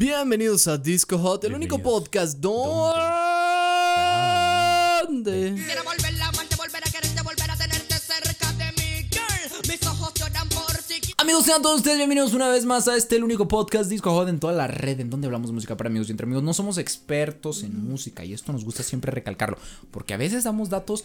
Bienvenidos a Disco Hot, el único podcast donde. Volver la amante, volver a quererte, volver a tenerte cerca de mí, girl. Mis ojos lloran por ti. Amigos, sean todos ustedes bienvenidos una vez más a este, el único podcast Disco Hot en toda la red en donde hablamos de música para amigos y entre amigos. No somos expertos en música y esto nos gusta siempre recalcarlo, porque a veces damos datos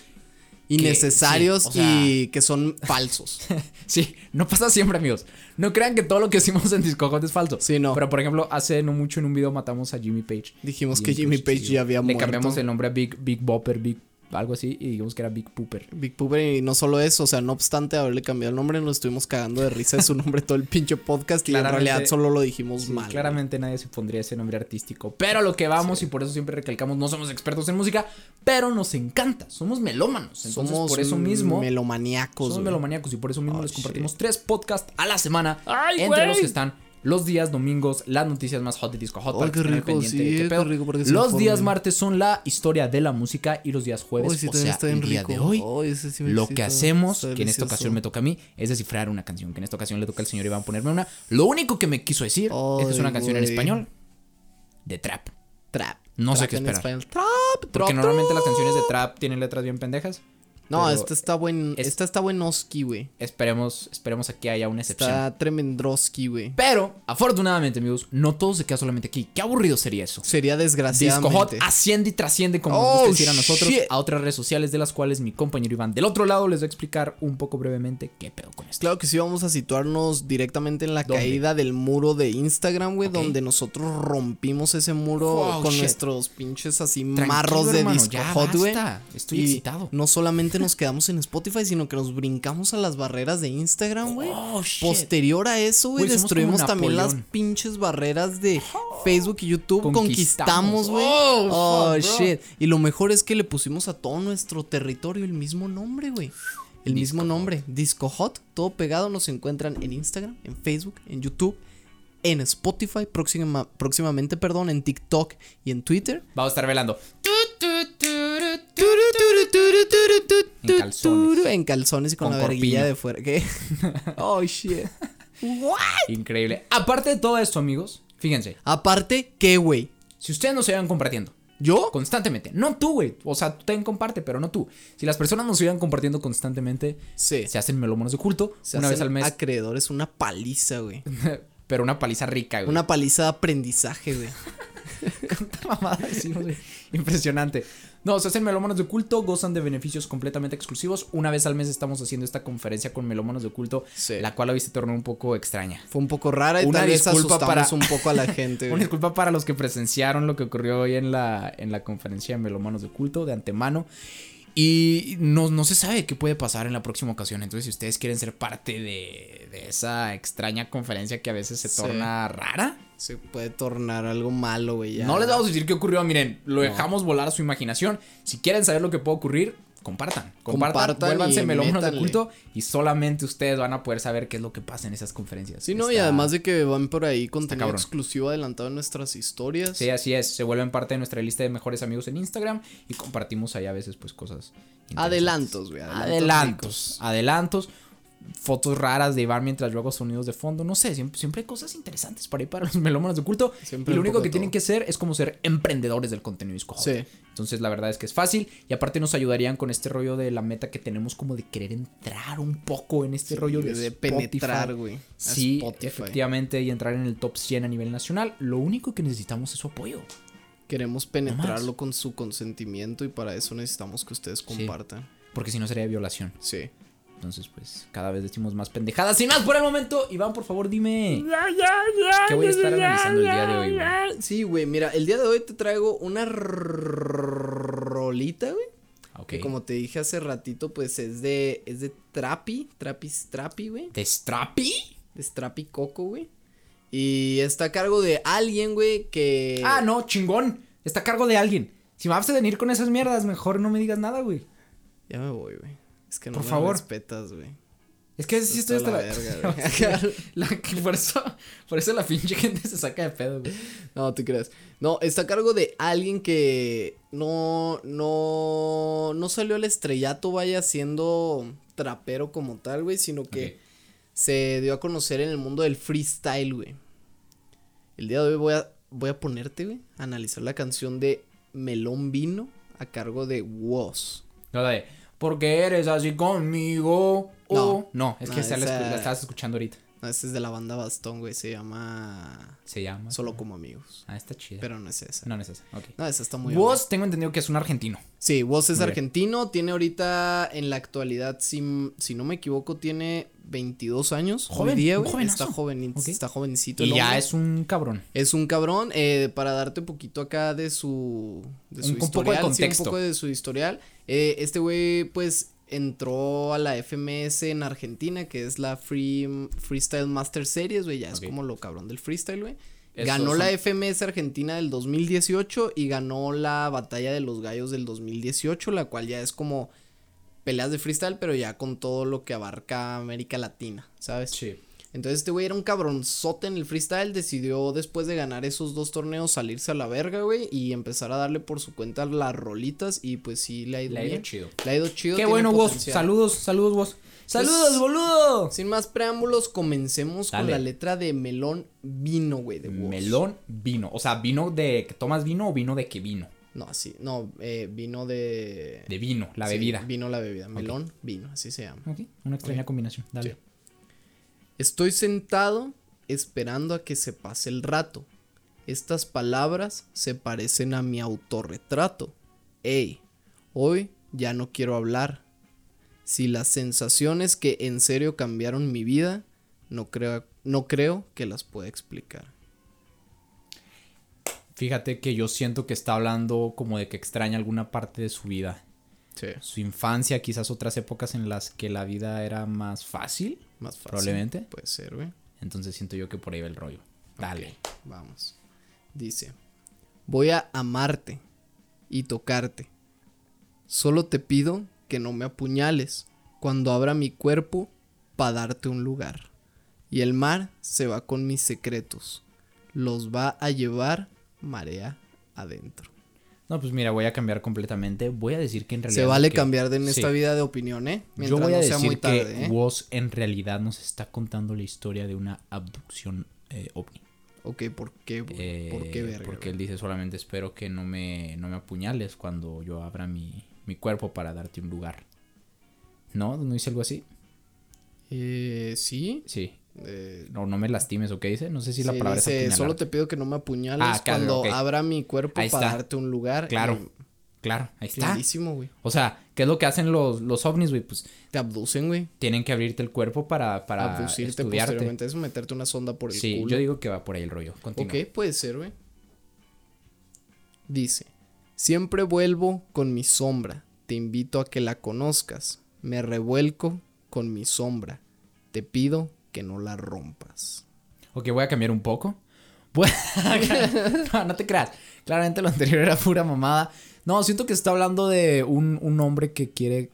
Innecesarios sí, o sea- y que son falsos. Sí, no pasa siempre, amigos. No crean que todo lo que decimos en Disco Hot es falso. Sí, no. Pero por ejemplo, hace no mucho en un video matamos a Jimmy Page. Dijimos que Jimmy Page ya había Le muerto. cambiamos el nombre a Big, Big Bopper, Big algo así, y dijimos que era Big Pooper. Big Pooper y no solo eso, o sea, no obstante haberle cambiado el nombre, nos estuvimos cagando de risa de su nombre todo el pinche podcast y en Claramente- realidad solo lo dijimos Sí, mal. claramente nadie se pondría ese nombre artístico. Pero lo que vamos, y por eso siempre recalcamos, no somos expertos en música, pero nos encanta. Somos melómanos. Entonces, Somos por eso mismo. melomaníacos. Somos melomaníacos y por eso mismo Oh, les shit. compartimos tres podcasts a la semana. Ay, entre los que están los días domingos, las noticias más hot de Disco Hot. Ay, para que qué rico, pendiente de sí, qué qué pedo. rico se Los días martes son la historia de la música y los días jueves, Uy, sí, o también sea, está el día rico. de hoy, ese sí me lo que hacemos, que en esta ocasión me toca a mí, es descifrar una canción. Que en esta ocasión le toca al señor Iván ponerme una. Lo único que me quiso decir es que es una canción en español de trap. Trap. No sé qué esperar. Trap, Porque trap, normalmente las canciones de trap tienen letras bien pendejas. No, esta está buen. es- Esta está buenoski, güey. Esperemos, esperemos a que haya una excepción. Está tremendroski, güey. Pero, afortunadamente, amigos, no todo se queda solamente aquí. Qué aburrido sería eso. Sería Disco desgraciadamente. Hot asciende y trasciende, como nos Oh, gusta decir a nosotros, shit. a otras redes sociales de las cuales mi compañero Iván del otro lado les va a explicar un poco brevemente qué pedo con esto. Claro que sí, vamos a situarnos directamente en la ¿Dónde? caída del muro de Instagram, güey, donde nosotros rompimos ese muro con shit. nuestros pinches así Tranquilo, marros de hermano, disco hot, güey. Estoy Y excitado. No solamente nos quedamos en Spotify, sino que nos brincamos a las barreras de Instagram, güey. Oh, shit. Posterior a eso, güey, destruimos también las pinches barreras de Facebook y YouTube. Conquistamos. Güey. Oh, Oh, shit. Y lo mejor es que le pusimos a todo nuestro territorio el mismo nombre, güey. El Disco mismo nombre, Disco Hot, todo pegado. Nos encuentran en Instagram, en Facebook, en YouTube, en Spotify, próxima- próximamente, perdón, en TikTok y en Twitter. Vamos a estar velando. En calzones. En calzones y con, Con la verguilla de fuera. ¿Qué? oh, shit. Increíble. Aparte de todo esto, amigos, fíjense, Aparte, ¿qué, güey? si ustedes nos sigan compartiendo ¿Yo? constantemente, no tú, güey, o sea, tú también comparte, pero no tú. Si las personas nos sigan compartiendo constantemente, Sí. se hacen melómonos de culto Se una vez al mes, Acreedores, una paliza, güey. pero una paliza rica, güey. Una paliza de aprendizaje, güey. Cuánta mamada decimos, güey. Impresionante. No, se hacen melómanos de culto, gozan de beneficios completamente exclusivos. Una vez al mes estamos haciendo esta conferencia con melómanos de culto, Sí. la cual hoy se tornó un poco extraña. Fue un poco rara y Una tal vez disculpa para- un poco a la gente, Una disculpa para los que presenciaron lo que ocurrió hoy en la, en la conferencia de Melomanos de Culto de antemano. Y no, no se sabe qué puede pasar en la próxima ocasión. Entonces, si ustedes quieren ser parte de, de esa extraña conferencia que a veces se Sí. torna rara, Se puede tornar algo malo, güey. ya. no les vamos a decir qué ocurrió. Miren, lo dejamos volar a su imaginación. Si quieren saber lo que puede ocurrir, compartan. Compartan, Compartan vuélvanse melómanos de culto y solamente ustedes van a poder saber qué es lo que pasa en esas conferencias. Sí, no, y además de que van por ahí contenido exclusivo adelantado en nuestras historias. Sí, así es. Se vuelven parte de nuestra lista de mejores amigos en Instagram y compartimos ahí a veces pues cosas. Adelantos, güey. Adelantos. Adelantos. Adelantos. Fotos raras de Iván mientras yo hago sonidos de fondo. No sé, siempre, siempre hay cosas interesantes para ir para los melómanos de culto. Siempre y lo único que tienen que ser es como ser emprendedores del contenido disco. hot. Sí. Entonces la verdad es que es fácil. Y aparte nos ayudarían con este rollo de la meta que tenemos como de querer entrar un poco en este rollo de, penetrar, güey. Sí, Spotify. efectivamente, y entrar en el top 100 a nivel nacional. Lo único que necesitamos es su apoyo. Queremos penetrarlo con su consentimiento y para eso necesitamos que ustedes compartan. Porque si no sería violación. Sí. Entonces, pues, cada vez decimos más pendejadas. Sin más por el momento, Iván, por favor, dime. ¿Qué voy a estar analizando el día de hoy, güey? Sí, güey, mira, el día de hoy te traigo una rolita, güey. Ok. Que como te dije hace ratito, pues es de. Es de Trapi. Trapi Strapi, güey. ¿De Strappy? De Strapi Coco, güey. Y está a cargo de alguien, güey, que. Ah, no, chingón. Está a cargo de alguien. Si me vas a venir con esas mierdas, mejor no me digas nada, güey. Ya me voy, güey. Es que no Por me favor. respetas, güey. Es que sí estoy hasta la la, verga, güey. La- que por eso, por eso la pinche gente se saca de pedo, güey. No, te creas. No, está a cargo de alguien que no, no, no salió al estrellato, vaya, siendo trapero como tal, güey, sino que se dio a conocer en el mundo del freestyle, güey. El día de hoy voy a, voy a ponerte, güey, a analizar la canción de Melón Vino a cargo de Woz. De, porque eres así conmigo. No. Oh. No, es que No, esa la, la estabas escuchando ahorita. Este es de la banda Bastón, güey, se llama Se llama. Solo como amigos. Ah, está chida. Pero no es esa. no, no es esa. Ok. No, esa está muy Vos tengo entendido que es un argentino. Sí, Woz es Muy bien. argentino, tiene ahorita en la actualidad, si, si no me equivoco, tiene 22 años. Joven, día, güey, está joven, está jovencito. Y ya hombre. es un cabrón. Es un cabrón, eh, para darte un poquito acá de su, de su Un- un poco de historial, sí, contexto. un poco de su historial. Eh, este güey, pues, entró a la FMS en Argentina, que es la Free, Freestyle Master Series, güey, ya es como lo cabrón del freestyle, güey. Ganó son- la FMS Argentina del 2018 y ganó la Batalla de los Gallos del 2018, la cual ya es como peleas de freestyle, pero ya con todo lo que abarca América Latina, ¿sabes? Sí. Entonces este güey era un cabronzote en el freestyle, decidió después de ganar esos dos torneos salirse a la verga, güey, y empezar a darle por su cuenta las rolitas y pues sí le ha ido Le bien. chido. Le ha ido chido. Qué bueno vos. Saludos, saludos vos. Saludos, boludo. Sin más preámbulos, comencemos con la letra de Melón Vino, güey, de Woz. Melón vino. O sea, vino de que tomas vino o vino de que vino. No, sí, no, eh, vino de... De vino, la sí, bebida. Vino la bebida, melón, vino, así se llama. Ok, una extraña combinación. Dale. Sí. Estoy sentado esperando a que se pase el rato. Estas palabras se parecen a mi autorretrato. Ey, hoy ya no quiero hablar. Si las sensaciones que en serio cambiaron mi vida, no creo, no creo que las pueda explicar. Fíjate que yo siento que está hablando como de que extraña alguna parte de su vida. Sí, Su infancia, quizás otras épocas en las que la vida era más fácil. Más fácil. Probablemente. Puede ser, güey. Entonces siento yo que por ahí va el rollo. Dale. Vamos. Dice, voy a amarte y tocarte. Solo te pido que no me apuñales cuando abra mi cuerpo para darte un lugar. Y el mar se va con mis secretos. Los va a llevar marea adentro. No, pues mira, voy a cambiar completamente. Voy a decir que en realidad. Se vale que- cambiar de en esta Sí. vida de opinión, ¿eh? Yo Mientras voy a no sea decir muy tarde, que ¿eh? Woz en realidad nos está contando la historia de una abducción eh, ovni. Ok, ¿por qué? güey? Eh, ¿Por qué verga? Porque él dice solamente espero que no me, no me apuñales cuando yo abra mi, mi cuerpo para darte un lugar. ¿No? ¿No dice algo así? Eh, sí. Sí. Eh, No, no me lastimes, ¿o qué dice? No sé si la Sí, palabra es dice, apuñalar. solo te pido que no me apuñales Ah, claro, cuando abra mi cuerpo Ahí para está. darte un lugar. Claro. Y Claro, ahí está. Clarísimo, güey. O sea, ¿qué es lo que hacen los, los ovnis, güey? Pues Te abducen, güey. tienen que abrirte el cuerpo para, para Abducirte estudiarte. posteriormente. Eso meterte una sonda por el Sí, culo. yo digo que va por ahí el rollo. Continúa. Ok, puede ser, güey. Dice, siempre vuelvo con mi sombra. Te invito a que la conozcas. Me revuelco con mi sombra. Te pido que no la rompas. Ok, voy a cambiar un poco. No, no te creas. Claramente lo anterior era pura mamada. No, siento que está hablando de un, un hombre que quiere.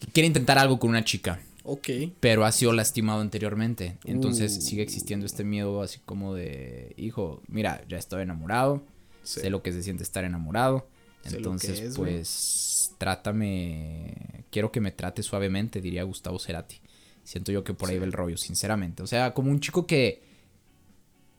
que quiere intentar algo con una chica. Ok. Pero ha sido lastimado anteriormente. Entonces Uh. sigue existiendo este miedo así como de. Hijo, mira, ya estoy enamorado. Sí. Sé lo que se siente estar enamorado. Sé Entonces, es, pues. Trátame. Quiero que me trate suavemente, diría Gustavo Cerati. Siento yo que por ahí Sí. va el rollo, sinceramente. O sea, como un chico que.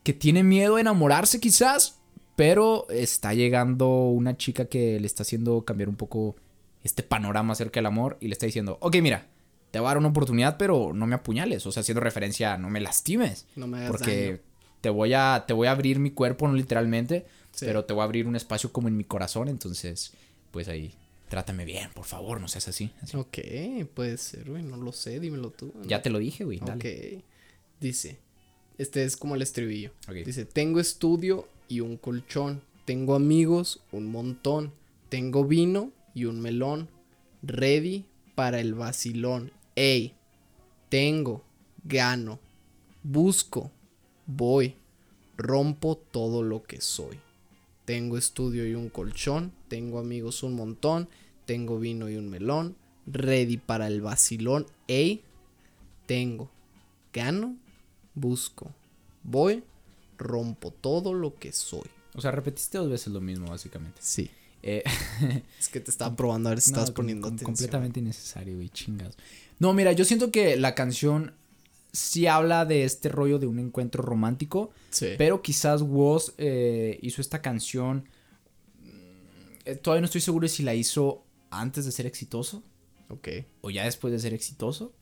que tiene miedo a enamorarse, quizás. Pero está llegando una chica que le está haciendo cambiar un poco este panorama acerca del amor. Y le está diciendo: Ok, mira, te voy a dar una oportunidad, pero no me apuñales. O sea, haciendo referencia a no me lastimes. No me Porque daño. te voy a. te voy a abrir mi cuerpo, no literalmente. Sí. Pero te voy a abrir un espacio como en mi corazón. Entonces, pues ahí. Trátame bien, por favor, no seas así. así. Ok, puede ser, güey. No lo sé, dímelo tú. Ya te lo dije, güey. Dale. Ok. Dice, este es como el estribillo. Dice, tengo estudio y un colchón. Tengo amigos, un montón. Tengo vino y un melón. Ready para el vacilón. Ey, tengo, gano, busco, voy, rompo todo lo que soy. Tengo estudio y un colchón. Tengo amigos un montón. Tengo vino y un melón. Ready para el vacilón. Ey, tengo, gano, busco, voy, rompo todo lo que soy. O sea, repetiste dos veces lo mismo, básicamente. Sí. Eh, Es que te estaba probando a ver si no, estabas poniendo com- atención. Completamente innecesario, güey, chingas. No, mira, yo siento que la canción sí habla de este rollo de un encuentro romántico. Sí. Pero quizás Woz eh, hizo esta canción. mm, eh, Todavía no estoy seguro si la hizo antes de ser exitoso ok. o ya después de ser exitoso.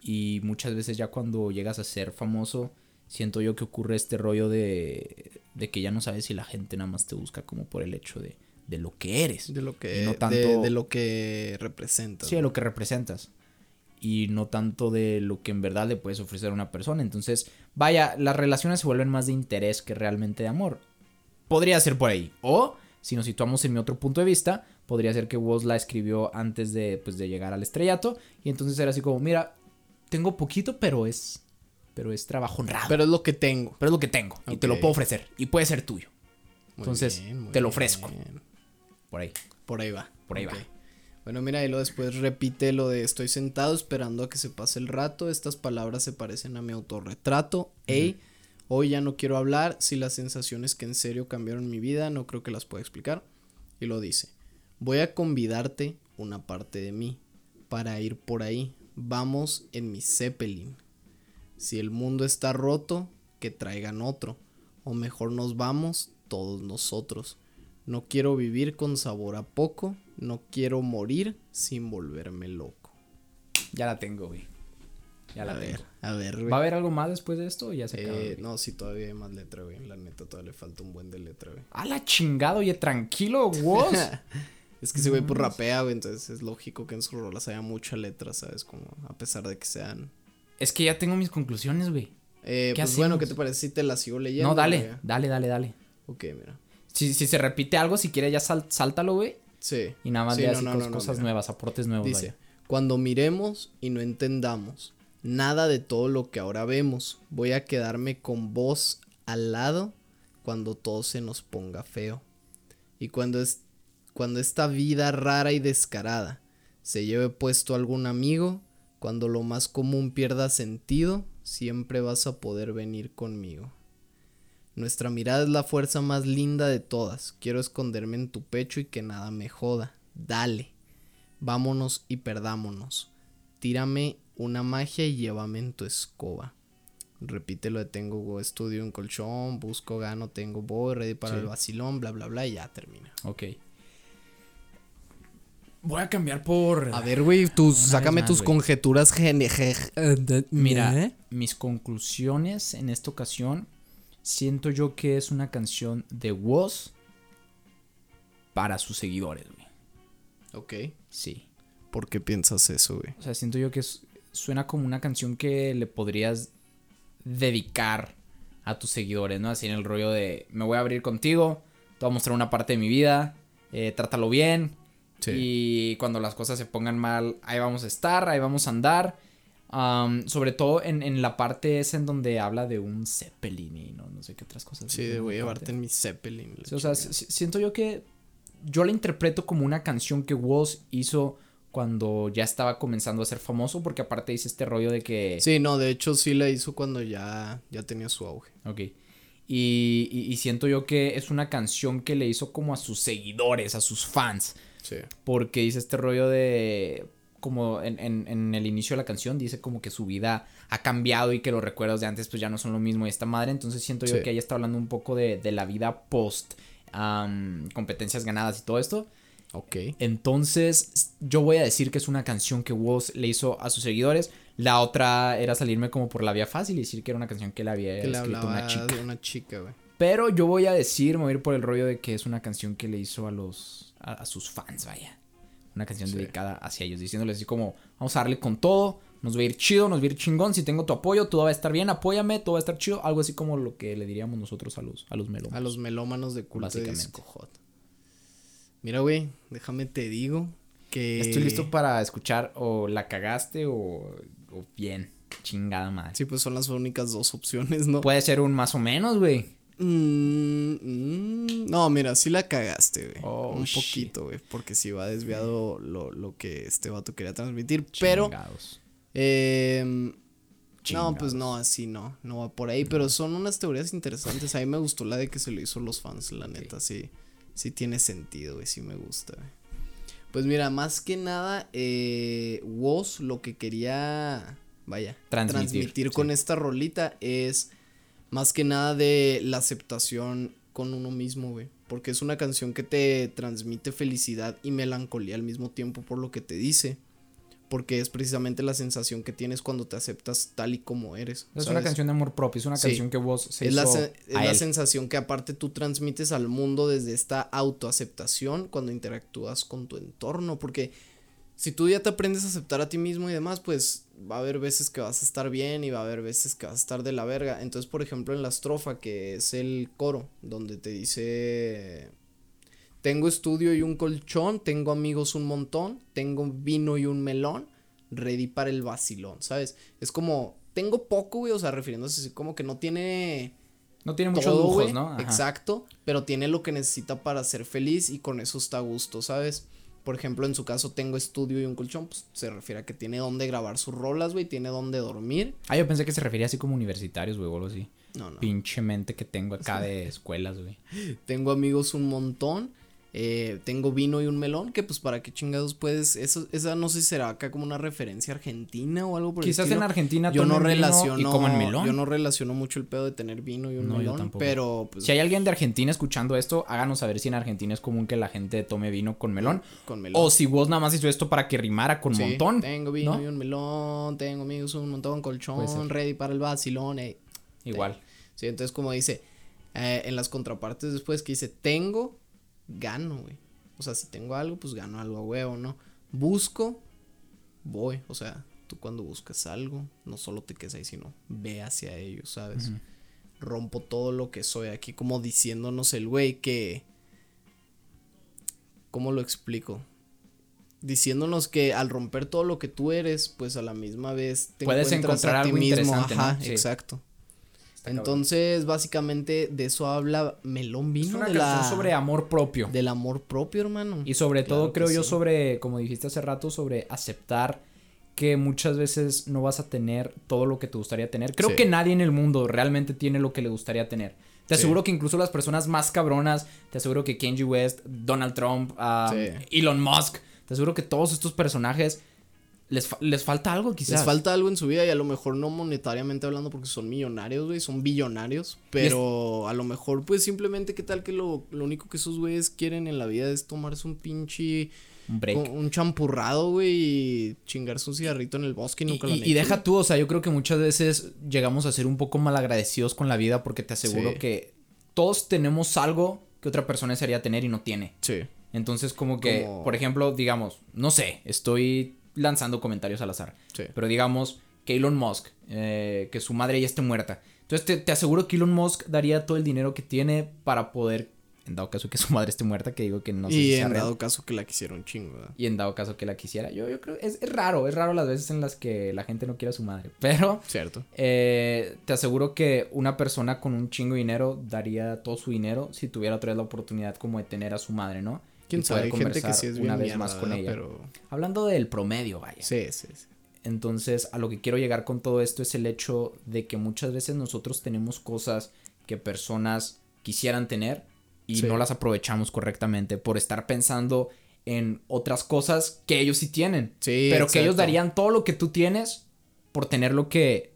Y muchas veces ya cuando llegas a ser famoso, siento yo que ocurre este rollo de, de que ya no sabes si la gente nada más te busca como por el hecho de, de lo que eres. De lo que, no de- tanto- de, lo que representa. Sí, de lo que representas. Y no tanto de lo que en verdad le puedes ofrecer a una persona. Entonces, vaya, las relaciones se vuelven más de interés que realmente de amor. Podría ser por ahí. O, si nos situamos en mi otro punto de vista, podría ser que Woz la escribió antes de, pues, de llegar al estrellato. Y entonces era así como, mira, tengo poquito, pero es. Pero es trabajo honrado. Pero, Pero es lo que tengo. es lo que tengo. Y te lo puedo ofrecer. Y puede ser tuyo. Muy Entonces, bien, te lo bien. ofrezco. Por ahí. Por ahí va. Por ahí va. Bueno, mira, y luego después repite lo de estoy sentado esperando a que se pase el rato. Estas palabras se parecen a mi autorretrato. Ey, hoy ya no quiero hablar. Si las sensaciones que en serio cambiaron mi vida, no creo que las pueda explicar. Y lo dice. Voy a convidarte una parte de mí para ir por ahí. Vamos en mi Zeppelin. Si el mundo está roto, que traigan otro. O mejor nos vamos todos nosotros. No quiero vivir con sabor a poco. No quiero morir sin volverme loco. Ya la tengo, güey. Ya la a tengo. ver, a ver, güey. ¿Va a haber algo más después de esto o ya se acabó? Eh, güey? no, sí, todavía hay más letra, güey. La neta, todavía le falta un buen de letra, güey. A la chingada, oye, tranquilo, Woz. Es que ese güey pues rapea, güey, entonces es lógico que en sus rolas haya mucha letra, ¿sabes? Como a pesar de que sean... es que ya tengo mis conclusiones, güey. Eh, ¿Qué pues bueno, hacemos? ¿qué te parece si te la sigo leyendo? No, dale, güey? dale, dale, dale. Ok, mira. Si, si se repite algo, si quieres ya sal- sáltalo, güey. Sí. Y nada más Sí, le no, no, no, cosas nuevas, aportes nuevos. Dice, vaya. cuando miremos y no entendamos nada de todo lo que ahora vemos, voy a quedarme con vos al lado cuando todo se nos ponga feo. Y cuando es cuando esta vida rara y descarada se lleve puesto algún amigo, cuando lo más común pierda sentido, siempre vas a poder venir conmigo. Nuestra mirada es la fuerza más linda de todas. Quiero esconderme en tu pecho y que nada me joda. Dale. Vámonos y perdámonos. Tírame una magia y llévame en tu escoba. Repítelo de tengo go- estudio en colchón, busco, gano, tengo voy, ready para Sí. el vacilón, bla, bla, bla, y ya termina. Ok. Voy a cambiar por. A ver, güey, tus, sácame más, tus güey. conjeturas eh, Mira, ¿eh? mis conclusiones en esta ocasión. Siento yo que es una canción de Woz para sus seguidores, güey. Ok. Sí. ¿Por qué piensas eso, güey? O sea, siento yo que es- suena como una canción que le podrías dedicar a tus seguidores, ¿no? Así en el rollo de me voy a abrir contigo, te voy a mostrar una parte de mi vida, eh, trátalo bien. Sí. Y cuando las cosas se pongan mal, ahí vamos a estar, ahí vamos a andar. Sobre todo en, en la parte esa en donde habla de un Zeppelin y no, no sé qué otras cosas. Sí, en voy a llevarte en mi Zeppelin. Sí, o sea, siento yo que yo la interpreto como una canción que Woz hizo cuando ya estaba comenzando a ser famoso, porque aparte dice este rollo de que... Sí, no, de hecho sí la hizo cuando ya, ya tenía su auge. Ok. Y, y- y siento yo que es una canción que le hizo como a sus seguidores, a sus fans, Sí. porque dice este rollo de... Como en, en- en el inicio de la canción dice como que su vida ha cambiado y que los recuerdos de antes pues ya no son lo mismo y esta madre, entonces siento yo Sí. que ella está hablando un poco de, de la vida post competencias ganadas y todo esto. Ok. Entonces, yo voy a decir que es una canción que Woz le hizo a sus seguidores. La otra era salirme como por la vía fácil y decir que era una canción que le había Que escrito una chica. de una chica, güey. Pero yo voy a decir, me voy a ir por el rollo de que es una canción que le hizo a los a, a sus fans, vaya. Una canción Sí. dedicada hacia ellos, diciéndoles así como, vamos a darle con todo, nos va a ir chido, nos va a ir chingón, si tengo tu apoyo, todo va a estar bien, apóyame, todo va a estar chido, algo así como lo que le diríamos nosotros a los a los melómanos. A los melómanos de culto de Básicamente. disco hot. Mira, güey, déjame te digo que... Estoy listo para escuchar o la cagaste o, o bien, chingada madre. Sí, pues son las únicas dos opciones, ¿no? Puede ser un más o menos, güey. Mm, mm, no, mira, sí la cagaste, güey. Oh, Un shit. poquito, güey. Porque sí va desviado lo, lo que este vato quería transmitir. Pero, Chingados. eh, no, pues no, así no. No va por ahí. Pero son unas teorías interesantes. A mí me gustó la de que se lo hizo los fans, la neta. Sí, sí tiene sentido, güey. Sí me gusta, güey. Pues mira, más que nada, eh, Woz lo que quería vaya, Transmitir, transmitir, sí. con esta rolita es más que nada de la aceptación con uno mismo, güey. Porque es una canción que te transmite felicidad y melancolía al mismo tiempo por lo que te dice. Porque es precisamente la sensación que tienes cuando te aceptas tal y como eres. Es ¿sabes? una canción de amor propio, es una Sí. canción que vos se es la, se- es la sensación que aparte tú transmites al mundo desde esta autoaceptación cuando interactúas con tu entorno, porque si tú ya te aprendes a aceptar a ti mismo y demás, pues va a haber veces que vas a estar bien y va a haber veces que vas a estar de la verga. Entonces, por ejemplo, en la estrofa, que es el coro, donde te dice, tengo estudio y un colchón, tengo amigos un montón, tengo vino y un melón, ready para el vacilón, ¿sabes? Es como, tengo poco, güey, o sea, refiriéndose así como que no tiene No tiene muchos lujos, ¿no? Ajá. Exacto, pero tiene lo que necesita para ser feliz y con eso está a gusto, ¿sabes? Por ejemplo, en su caso tengo estudio y un colchón, pues se refiere a que tiene donde grabar sus rolas, güey, tiene donde dormir. Ah, yo pensé que se refería así como universitarios, güey, o algo así. No, no. Pinche mente que tengo acá de escuelas, güey. Tengo amigos un montón. Eh, tengo vino y un melón, que pues para qué chingados puedes, eso, esa no sé si será acá como una referencia argentina o algo por Quizás en Argentina yo no relaciono y coman melón. yo no relaciono mucho el pedo de tener vino y un No, yo melón, tampoco. pero pues Si hay alguien de Argentina escuchando esto, háganos saber si en Argentina es común que la gente tome vino con melón. con melón. O si vos nada más hizo esto para que rimara con Sí, montón. Tengo vino ¿no? y un melón, tengo amigos un montón, colchón, ready para el vacilón, ey. Igual. Sí, entonces como dice, eh, en las contrapartes después que dice, tengo, gano, güey. O sea, si tengo algo, pues gano algo a huevo, ¿no? Busco, voy. O sea, tú cuando buscas algo, no solo te quedas ahí, sino ve hacia ello, ¿sabes? Rompo todo lo que soy aquí, como diciéndonos el güey que... ¿Cómo lo explico? Diciéndonos que al romper todo lo que tú eres, pues a la misma vez te Puedes encuentras encontrar a ti algo mismo. interesante, ¿no? Ajá, Sí. exacto. Está cabrón. Entonces, básicamente de eso habla Melón es Vino una de canción la sobre amor propio. del amor propio, hermano. Y sobre Claro todo creo yo sí. sobre, como dijiste hace rato, sobre aceptar que muchas veces no vas a tener todo lo que te gustaría tener. Creo Sí. que nadie en el mundo realmente tiene lo que le gustaría tener. Te Sí. aseguro que incluso las personas más cabronas, te aseguro que Kanye West, Donald Trump, Sí. Elon Musk, te aseguro que todos estos personajes les, fa- les falta algo quizás. Les falta algo en su vida y a lo mejor no monetariamente hablando porque son millonarios, güey, son billonarios, pero a lo mejor pues simplemente qué tal que lo, lo único que esos güeyes quieren en la vida es tomarse un pinche Un break. un, champurrado, güey, y chingarse un cigarrito en el bosque y Y, nunca lo han y deja tú, o sea, yo creo que muchas veces llegamos a ser un poco malagradecidos con la vida porque te aseguro Sí. que todos tenemos algo que otra persona desearía tener y no tiene. Sí. Entonces, como que, Como- por ejemplo, digamos, no sé, estoy lanzando comentarios al azar, Sí. pero digamos que Elon Musk, eh, que su madre ya esté muerta. Entonces, te, te aseguro que Elon Musk daría todo el dinero que tiene para poder, en dado caso que su madre esté muerta, que digo que no sé y en real. dado caso que la quisieron chingo, ¿verdad? Y en dado caso que la quisiera, yo, yo creo, es, es raro, es raro las veces en las que la gente no quiere a su madre, pero Cierto. eh, te aseguro que una persona con un chingo de dinero daría todo su dinero si tuviera otra vez la oportunidad como de tener a su madre, ¿no? Quién sabe, hay gente que sí es una bien vez mierda, más con ella. pero Hablando del promedio, vaya. sí, sí, sí. Entonces, a lo que quiero llegar con todo esto es el hecho de que muchas veces nosotros tenemos cosas que personas quisieran tener y Sí. no las aprovechamos correctamente por estar pensando en otras cosas que ellos sí tienen. Sí, pero que ellos darían todo lo que tú tienes por tener lo que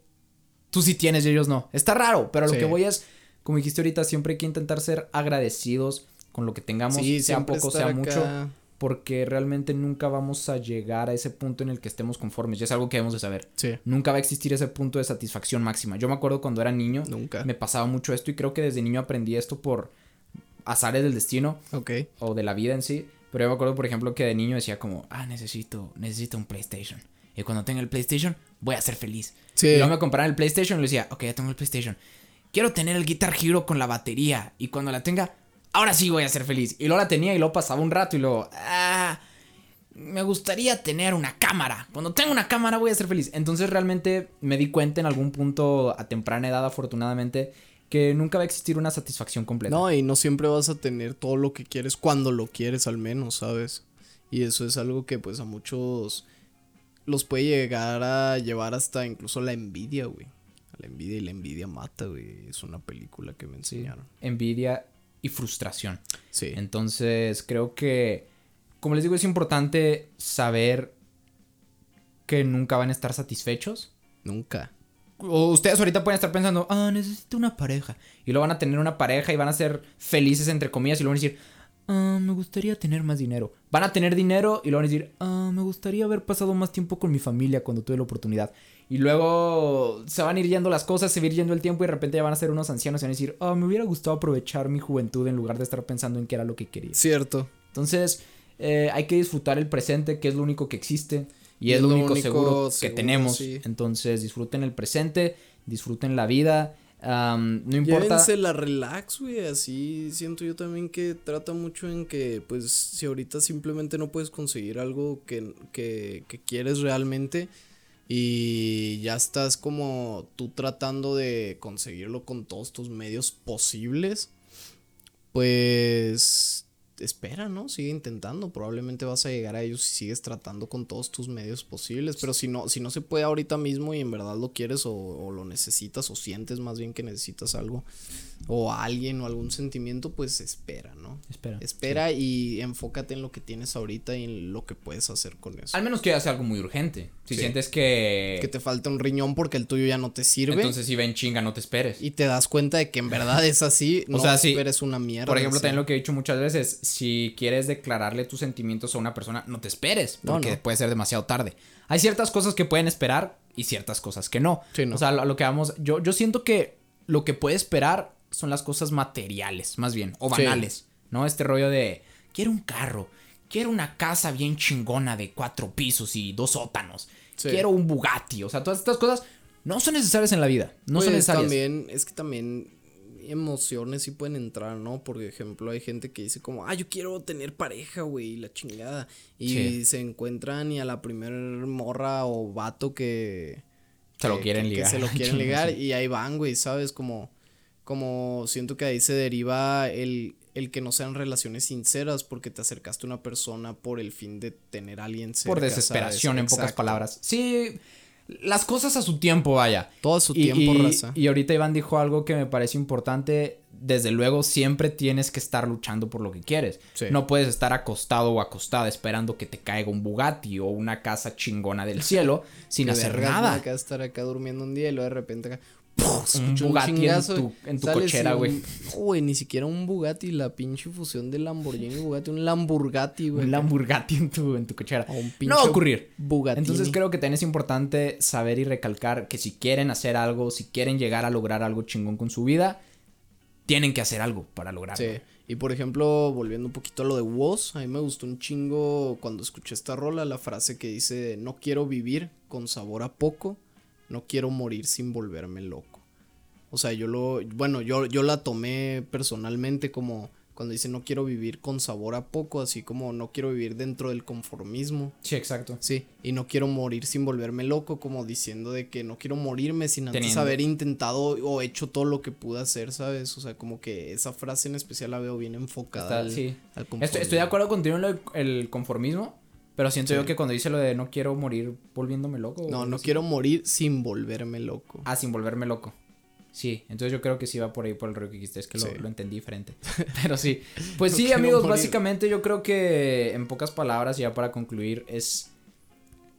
tú sí tienes y ellos no. Está raro, pero lo Sí. que voy es, como dijiste ahorita, siempre hay que intentar ser agradecidos con lo que tengamos, Sí, sea poco, sea mucho porque realmente nunca vamos a llegar a ese punto en el que estemos conformes. Y es algo que debemos de saber. Sí, Nunca va a existir ese punto de satisfacción máxima. Yo me acuerdo cuando era niño, nunca. me pasaba mucho esto y creo que desde niño aprendí esto por azares del destino o de la vida en sí. Pero yo me acuerdo, por ejemplo, que de niño decía como, ah, necesito, necesito un PlayStation. Y cuando tenga el PlayStation, voy a ser feliz. Sí. Y luego me compraban el PlayStation y le decía, ok, ya tengo el PlayStation. Quiero tener el Guitar Hero con la batería. Y cuando la tenga, ahora sí voy a ser feliz. Y luego la tenía y luego pasaba un rato y luego, ah, me gustaría tener una cámara. Cuando tenga una cámara voy a ser feliz. Entonces realmente me di cuenta en algún punto a temprana edad, afortunadamente, que nunca va a existir una satisfacción completa. No, y no siempre vas a tener todo lo que quieres cuando lo quieres al menos, ¿sabes? Y eso es algo que pues a muchos los puede llegar a llevar hasta incluso la envidia, güey. La envidia y la envidia mata, güey. Es una película que me enseñaron. Envidia y frustración. Sí. Entonces creo que, como les digo, es importante saber que nunca van a estar satisfechos Nunca. O ustedes ahorita pueden estar pensando, ah, necesito una pareja. Y luego van a tener una pareja y van a ser felices, entre comillas, y luego van a decir, ah, me gustaría tener más dinero. Van a tener dinero y luego van a decir, ah, me gustaría haber pasado más tiempo con mi familia cuando tuve la oportunidad. Y luego se van a ir yendo las cosas, se va a ir yendo el tiempo y de repente ya van a ser unos ancianos y van a decir, ah, me hubiera gustado aprovechar mi juventud en lugar de estar pensando en qué era lo que quería. Cierto. Entonces, eh, hay que disfrutar el presente, que es lo único que existe. Y es, lo, único, seguro, que tenemos. sí. Entonces, disfruten el presente, disfruten la vida. Am, no importa. Llévense la relax, güey. Así siento yo también que trata mucho en que, pues, si ahorita simplemente no puedes conseguir algo que, que, que quieres realmente y ya estás como tú tratando de conseguirlo con todos tus medios posibles, pues espera, ¿no? Sigue intentando. Probablemente vas a llegar a ellos si sigues tratando con todos tus medios posibles. Pero si no, si no se puede ahorita mismo y en verdad lo quieres o, o lo necesitas o sientes más bien que necesitas algo o a alguien o algún sentimiento, pues espera, ¿no? Espera. Espera y enfócate en lo que tienes ahorita y en lo que puedes hacer con eso. Al menos que sea algo muy urgente. Si Sí. sientes que. Que te falta un riñón porque el tuyo ya no te sirve. Entonces, si ven chinga, no te esperes. y te das cuenta de que en verdad es así, no sea, sí. eres una mierda. Por ejemplo, también lo que he dicho muchas veces, si quieres declararle tus sentimientos a una persona, no te esperes, porque no. puede ser demasiado tarde. Hay ciertas cosas que pueden esperar y ciertas cosas que no. Sí, no. O sea, lo, lo que vamos, yo, yo siento que lo que puede esperar son las cosas materiales, más bien, o Sí. banales, ¿no? Este rollo de, quiero un carro, quiero una casa bien chingona de cuatro pisos y dos sótanos, Sí. quiero un Bugatti, o sea, todas estas cosas no son necesarias en la vida, no son Pues, necesarias. también, es que también emociones sí pueden entrar, ¿no? Por ejemplo, hay gente que dice como, ah, yo quiero tener pareja, güey, la chingada. Y Sí. se encuentran y a la primer morra o vato que... Se lo quieren que- ligar. Que se lo quieren ligar y ahí van, güey, ¿sabes? Como, como siento que ahí se deriva el, el que no sean relaciones sinceras porque te acercaste a una persona por el fin de tener a alguien cerca, por ¿sabes? desesperación, en pocas palabras. Sí, las cosas a su tiempo, vaya. Todo a su Y- tiempo, y, raza. Y ahorita Iván dijo algo que me parece importante. Desde luego, siempre tienes que estar luchando por lo que quieres. Sí. No puedes estar acostado o acostada esperando que te caiga un Bugatti o una casa chingona del cielo sin hacer nada. Acá estar acá durmiendo un día y luego de repente acá. Un Bugatti en chingazo, tu- en tu sales cochera, güey. Güey, ni siquiera un Bugatti, la pinche fusión de Lamborghini y Bugatti, un Lamborghati, güey. Un acá. Lamborghati en tu, en tu cochera. O un No va a ocurrir. Bugatti. Entonces creo que también es importante saber y recalcar que si quieren hacer algo, si quieren llegar a lograr algo chingón con su vida, tienen que hacer algo para lograrlo. Sí. Y por ejemplo, volviendo un poquito a lo de Woz, a mí me gustó un chingo cuando escuché esta rola, la frase que dice, no quiero vivir con sabor a poco, no quiero morir sin volverme loco. O sea, yo lo, bueno, yo, yo la tomé personalmente como cuando dice no quiero vivir con sabor a poco, así como no quiero vivir dentro del conformismo. Sí, exacto. Sí, y no quiero morir sin volverme loco, como diciendo de que no quiero morirme sin antes Teniendo- haber intentado o hecho todo lo que pude hacer, ¿sabes? O sea, como que esa frase en especial la veo bien enfocada Está- al, sí. al Estoy, estoy de acuerdo contigo en el conformismo, pero siento Sí. yo que cuando dice lo de no quiero morir volviéndome loco. No, no así. quiero morir sin volverme loco. Ah, sin volverme loco. Sí, entonces yo creo que sí va por ahí por el rollo que dijiste, es que lo, Sí. lo entendí diferente. Pero sí, pues No sí, amigos, morir. básicamente yo creo que en pocas palabras, ya para concluir, es,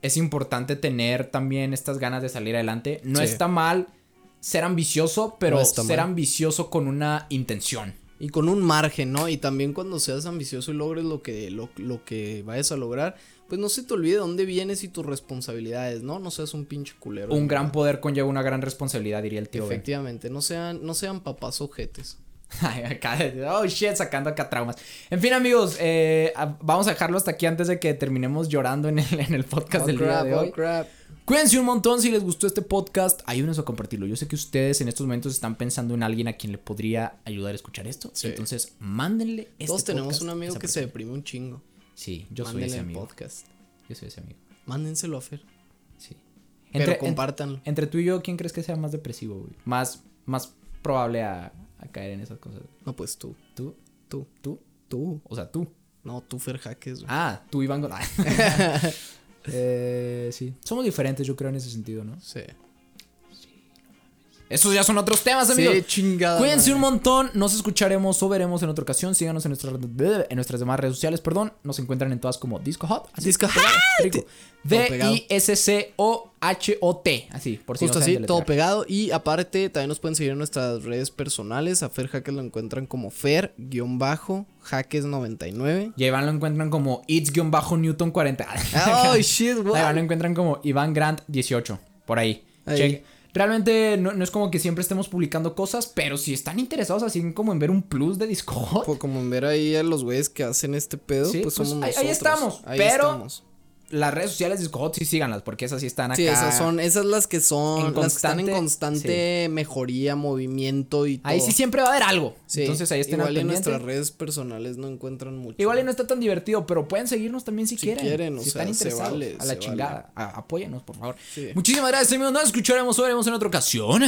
es importante tener también estas ganas de salir adelante. No Sí. está mal ser ambicioso, pero No ser mal. ambicioso con una intención. Y con un margen, ¿no? Y también cuando seas ambicioso y logres lo que, lo, lo que vayas a lograr, pues no se te olvide dónde vienes y tus responsabilidades, ¿no? No seas un pinche culero. Un de gran poder conlleva una gran responsabilidad, diría el tío. Ben. Efectivamente, no sean, no sean papás ojetes. Acá, oh shit, sacando acá traumas. En fin, amigos, eh, vamos a dejarlo hasta aquí antes de que terminemos llorando en el, en el podcast Oh, del día crap, de oh, hoy. crap. Cuídense un montón si les gustó este podcast. Ayúdenos a compartirlo. Yo sé que ustedes en estos momentos están pensando en alguien a quien le podría ayudar a escuchar esto. Sí. Entonces, mándenle este Todos tenemos podcast un amigo que se deprime un chingo. Sí, yo soy ese amigo. podcast. Yo soy ese amigo. Mándenselo a Fer. Sí. Pero Entre, en- compártanlo. entre tú y yo, ¿quién crees que sea más depresivo, güey? Más, más probable a, a caer en esas cosas. No, pues tú. ¿Tú? Tú. ¿Tú? Tú. O sea, tú. No, tú Fer Jaques. güey. Ah, tú Iván Gon- eh, sí. Somos diferentes, yo creo, en ese sentido, ¿no? Sí. Esos ya son otros temas, amigos. Sí, chingada. Cuídense madre. un montón, nos escucharemos o veremos en otra ocasión. Síganos en nuestras, en nuestras demás redes sociales, perdón. Nos encuentran en todas como Disco Hot. así, Disco Hot. rico. D-I-S-C-O-H-O-T. Así, por si Justo no así, todo pegado. Y aparte, también nos pueden seguir en nuestras redes personales. A Fer Jaques lo encuentran como Fer-Jaques99. Y a Iván lo encuentran como It's-Newton 40. Oh, shit, A Iván lo encuentran como Iván Grant 18. Por ahí. Ahí. Check. Realmente no, no es como que siempre estemos publicando cosas, pero si están interesados así como en ver un plus de Disco Hot, Pues como en ver ahí a los güeyes que hacen este pedo, Sí, pues pues somos ahí- ahí nosotros. estamos, Ahí pero- estamos. Las redes sociales de Disco Hot sí síganlas, porque esas sí están acá. Sí, esas son, esas las que son, En las que están en constante- mejoría, movimiento y todo. Ahí sí siempre va a haber algo. Sí, Entonces ahí estén igual al en nuestras redes personales no encuentran mucho. Igual y no está tan divertido, pero pueden seguirnos también si, Si quieren. quieren, o si sea, están interesados. vale, a la chingada. A- apóyennos, por favor. Sí. Muchísimas gracias, amigos. Nos escucharemos veremos en otra ocasión.